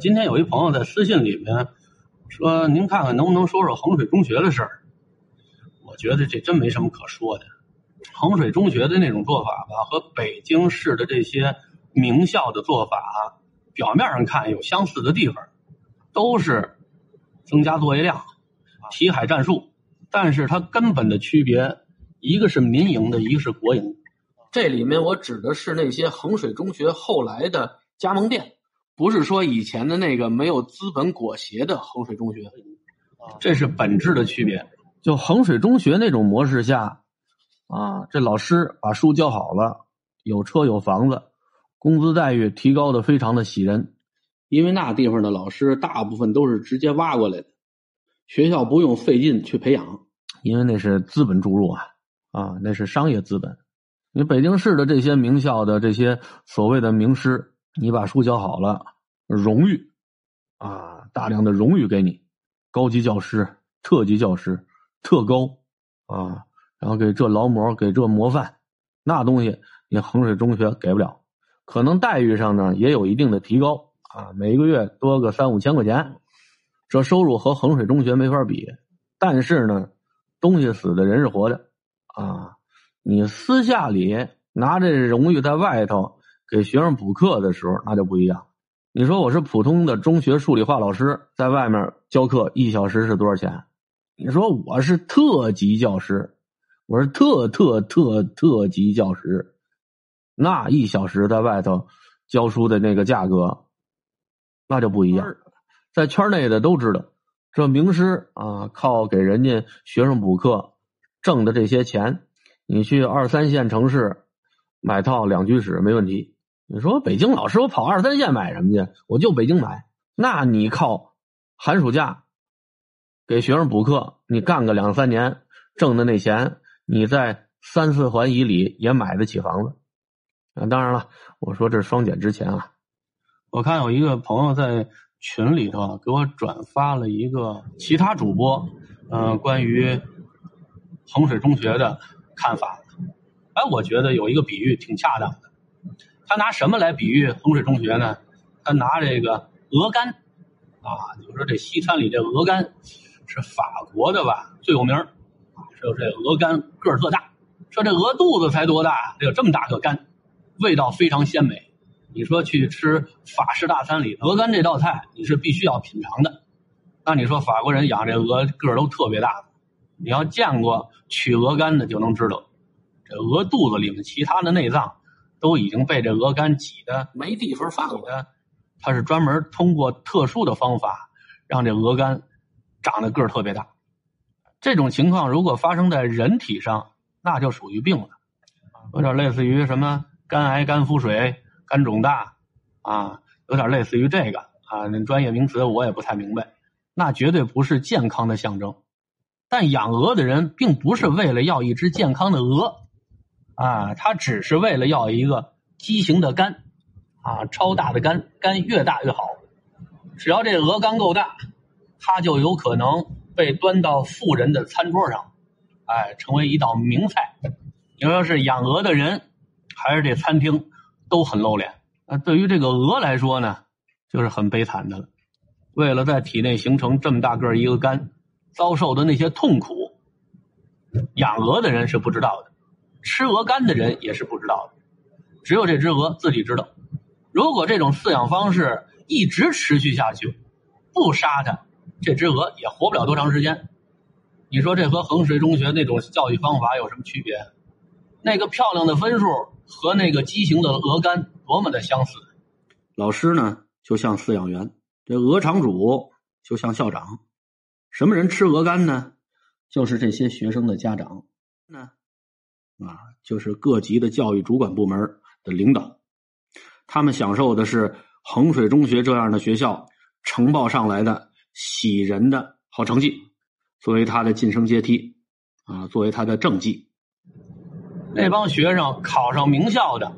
今天有一朋友在私信里面说：“您看看能不能说说衡水中学的事儿？”我觉得这真没什么可说的。衡水中学的那种做法吧，和北京市的这些名校的做法，表面上看有相似的地方，都是增加作业量、题海战术，但是它根本的区别，一个是民营的，一个是国营。这里面我指的是那些衡水中学后来的加盟店，不是说以前的那个没有资本裹挟的衡水中学，这是本质的区别。就衡水中学那种模式下，啊，这老师把书教好了，有车有房子，工资待遇提高的非常的喜人，因为那地方的老师大部分都是直接挖过来的，学校不用费劲去培养，因为那是资本注入啊，啊，那是商业资本。你北京市的这些名校的这些所谓的名师，你把书教好了，荣誉啊，大量的荣誉给你，高级教师、特级教师、特高啊，然后给这劳模，给这模范，那东西你衡水中学给不了，可能待遇上呢也有一定的提高啊，每个月多个三五千块钱，这收入和衡水中学没法比，但是呢，东西死的人是活的啊。你私下里拿这荣誉在外头给学生补课的时候，那就不一样。你说我是普通的中学数理化老师，在外面教课一小时是多少钱？你说我是特级教师，我是特特特特级教师，那一小时在外头教书的那个价格，那就不一样。在圈内的都知道，这名师啊，靠给人家学生补课挣的这些钱。你去二三线城市买套两居室没问题。你说北京老师，我跑二三线买什么去？我就北京买。那你靠寒暑假给学生补课，你干个两三年挣的那钱，你在三四环以里也买得起房子。啊，当然了，我说这是双减之前啊。我看有一个朋友在群里头给我转发了一个其他主播，嗯，关于衡水中学的。看法，哎，我觉得有一个比喻挺恰当的。他拿什么来比喻衡水中学呢？他拿这个鹅肝，啊，就说这西餐里这鹅肝是法国的吧，最有名啊。说这鹅肝个儿特大，说这鹅肚子才多大，得有这么大个肝，味道非常鲜美。你说去吃法式大餐里鹅肝这道菜，你是必须要品尝的。那你说法国人养这鹅个儿都特别大。你要见过取鹅肝的，就能知道，这鹅肚子里面其他的内脏都已经被这鹅肝挤的没地方放了。它是专门通过特殊的方法让这鹅肝长得个儿特别大。这种情况如果发生在人体上，那就属于病了，有点类似于什么肝癌、肝腹水、肝肿大啊，有点类似于这个啊。那专业名词我也不太明白，那绝对不是健康的象征。但养鹅的人并不是为了要一只健康的鹅，啊，他只是为了要一个畸形的肝，啊，超大的肝，肝越大越好。只要这鹅肝够大，它就有可能被端到富人的餐桌上，哎，成为一道名菜。你说是养鹅的人，还是这餐厅，都很露脸。那对于这个鹅来说呢，就是很悲惨的了。为了在体内形成这么大个一个肝。遭受的那些痛苦，养鹅的人是不知道的，吃鹅肝的人也是不知道的，只有这只鹅自己知道。如果这种饲养方式一直持续下去，不杀它，这只鹅也活不了多长时间。你说这和衡水中学那种教育方法有什么区别？那个漂亮的分数和那个畸形的鹅肝多么的相似。老师呢，就像饲养员；这鹅场主就像校长。什么人吃鹅肝呢？就是这些学生的家长，呢，啊，就是各级的教育主管部门的领导，他们享受的是衡水中学这样的学校呈报上来的喜人的好成绩，作为他的晋升阶梯，啊，作为他的政绩。那帮学生考上名校的，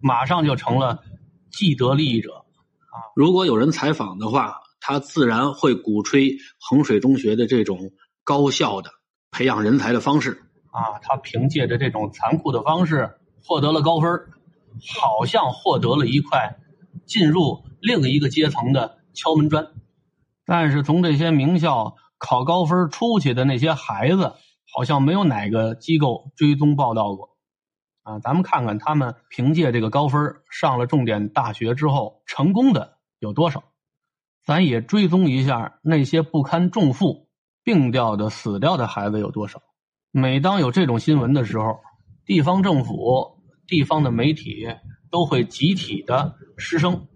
马上就成了既得利益者，啊，如果有人采访的话。他自然会鼓吹衡水中学的这种高效的培养人才的方式啊！他凭借着这种残酷的方式获得了高分好像获得了一块进入另一个阶层的敲门砖。但是从这些名校考高分出去的那些孩子，好像没有哪个机构追踪报道过。啊，咱们看看他们凭借这个高分上了重点大学之后成功的有多少？咱也追踪一下那些不堪重负、病掉的、死掉的孩子有多少。每当有这种新闻的时候，地方政府、地方的媒体都会集体的失声。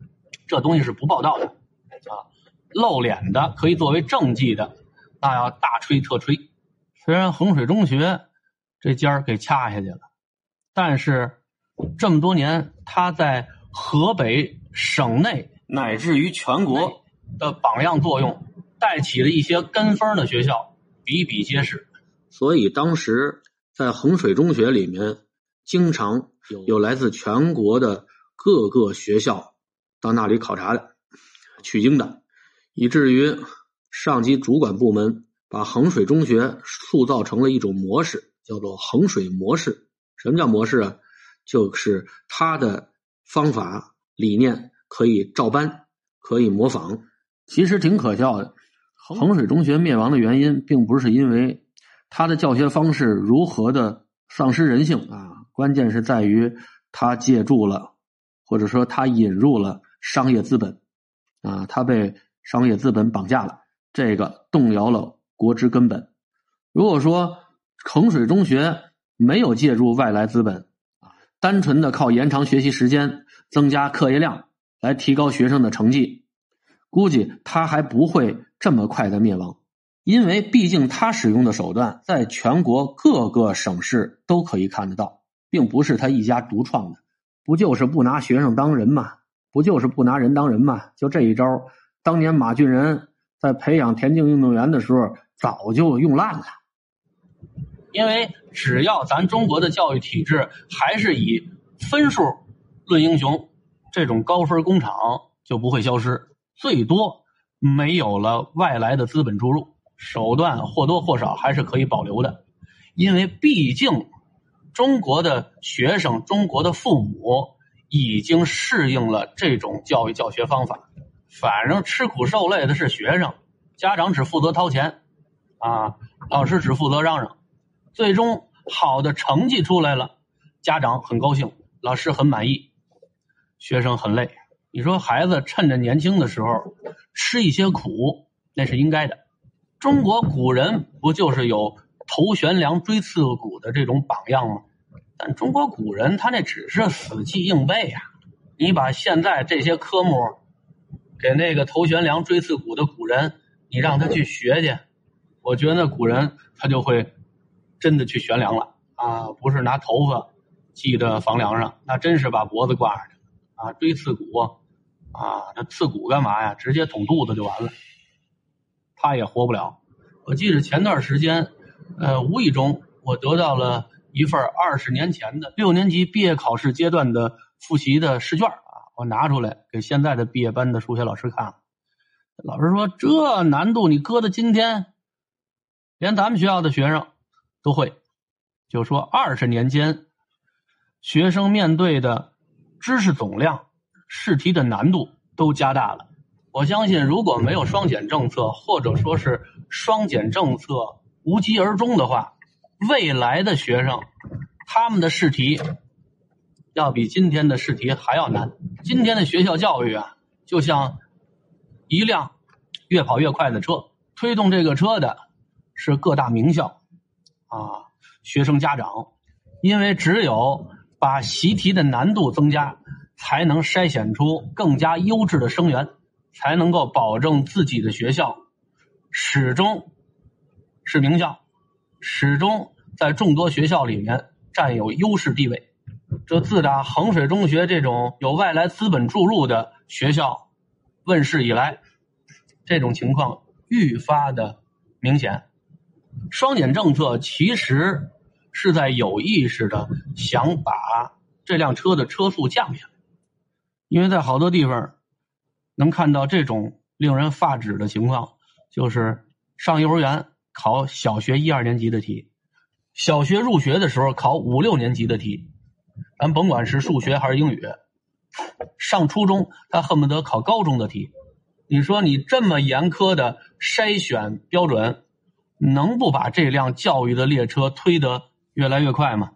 这东西是不报道的啊，露脸的可以作为政绩的，那要大吹特吹。虽然衡水中学这尖儿给掐下去了。但是，这么多年，他在河北省内乃至于全国的榜样作用，带起了一些跟风的学校比比皆是。所以当时在衡水中学里面，经常有来自全国的各个学校到那里考察的、取经的，以至于上级主管部门把衡水中学塑造成了一种模式，叫做衡水模式。什么叫模式啊？就是他的方法理念可以照搬，可以模仿。其实挺可笑的。衡水中学灭亡的原因，并不是因为他的教学方式如何的丧失人性啊，关键是在于他借助了，或者说他引入了商业资本啊，他被商业资本绑架了，这个动摇了国之根本。如果说衡水中学，没有借助外来资本，啊，单纯的靠延长学习时间、增加课业量来提高学生的成绩，估计他还不会这么快的灭亡，因为毕竟他使用的手段在全国各个省市都可以看得到，并不是他一家独创的，不就是不拿学生当人吗？不就是不拿人当人吗？就这一招，当年马俊仁在培养田径运动员的时候早就用烂了。因为只要咱中国的教育体制还是以分数论英雄，这种高分工厂就不会消失。最多没有了外来的资本注入，手段或多或少还是可以保留的。因为毕竟中国的学生、中国的父母已经适应了这种教育教学方法。反正吃苦受累的是学生，家长只负责掏钱，啊，老师只负责嚷嚷。最终好的成绩出来了，家长很高兴，老师很满意，学生很累。你说孩子趁着年轻的时候吃一些苦，那是应该的。中国古人不就是有头悬梁锥刺股的这种榜样吗？但中国古人他那只是死记硬背呀。你把现在这些科目给那个头悬梁锥刺股的古人，你让他去学去，我觉得古人他就会。真的去悬梁了啊！不是拿头发系在房梁上，那真是把脖子挂上去啊！锥刺股啊，那刺骨干嘛呀？直接捅肚子就完了，他也活不了。我记得前段时间，呃，无意中我得到了一份二十年前的六年级毕业考试阶段的复习的试卷啊，我拿出来给现在的毕业班的数学老师看。老师说：“这难度你搁到今天，连咱们学校的学生。”都会，就说二十年间，学生面对的知识总量、试题的难度都加大了。我相信，如果没有双减政策，或者说是双减政策无疾而终的话，未来的学生他们的试题要比今天的试题还要难。今天的学校教育啊，就像一辆越跑越快的车，推动这个车的是各大名校。啊，学生家长，因为只有把习题的难度增加，才能筛选出更加优质的生源，才能够保证自己的学校始终是名校，始终在众多学校里面占有优势地位。这自打衡水中学这种有外来资本注入的学校问世以来，这种情况愈发的明显。双减政策其实是在有意识的想把这辆车的车速降下来，因为在好多地方能看到这种令人发指的情况，就是上幼儿园考小学一二年级的题，小学入学的时候考五六年级的题，咱甭管是数学还是英语，上初中他恨不得考高中的题，你说你这么严苛的筛选标准，能不把这辆教育的列车推得越来越快吗？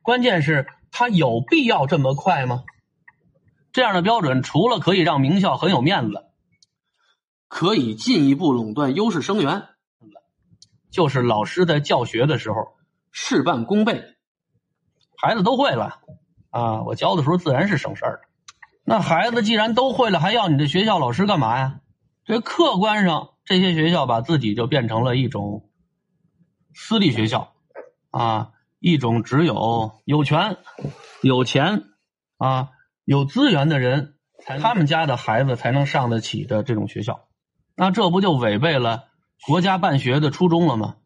关键是它有必要这么快吗？这样的标准除了可以让名校很有面子，可以进一步垄断优势生源，就是老师在教学的时候事半功倍，孩子都会了啊！我教的时候自然是省事儿的。那孩子既然都会了，还要你的学校老师干嘛呀？这客观上，这些学校把自己就变成了一种私立学校啊，一种只有有权、有钱啊、有资源的人他们家的孩子才能上得起的这种学校。那这不就违背了国家办学的初衷了吗？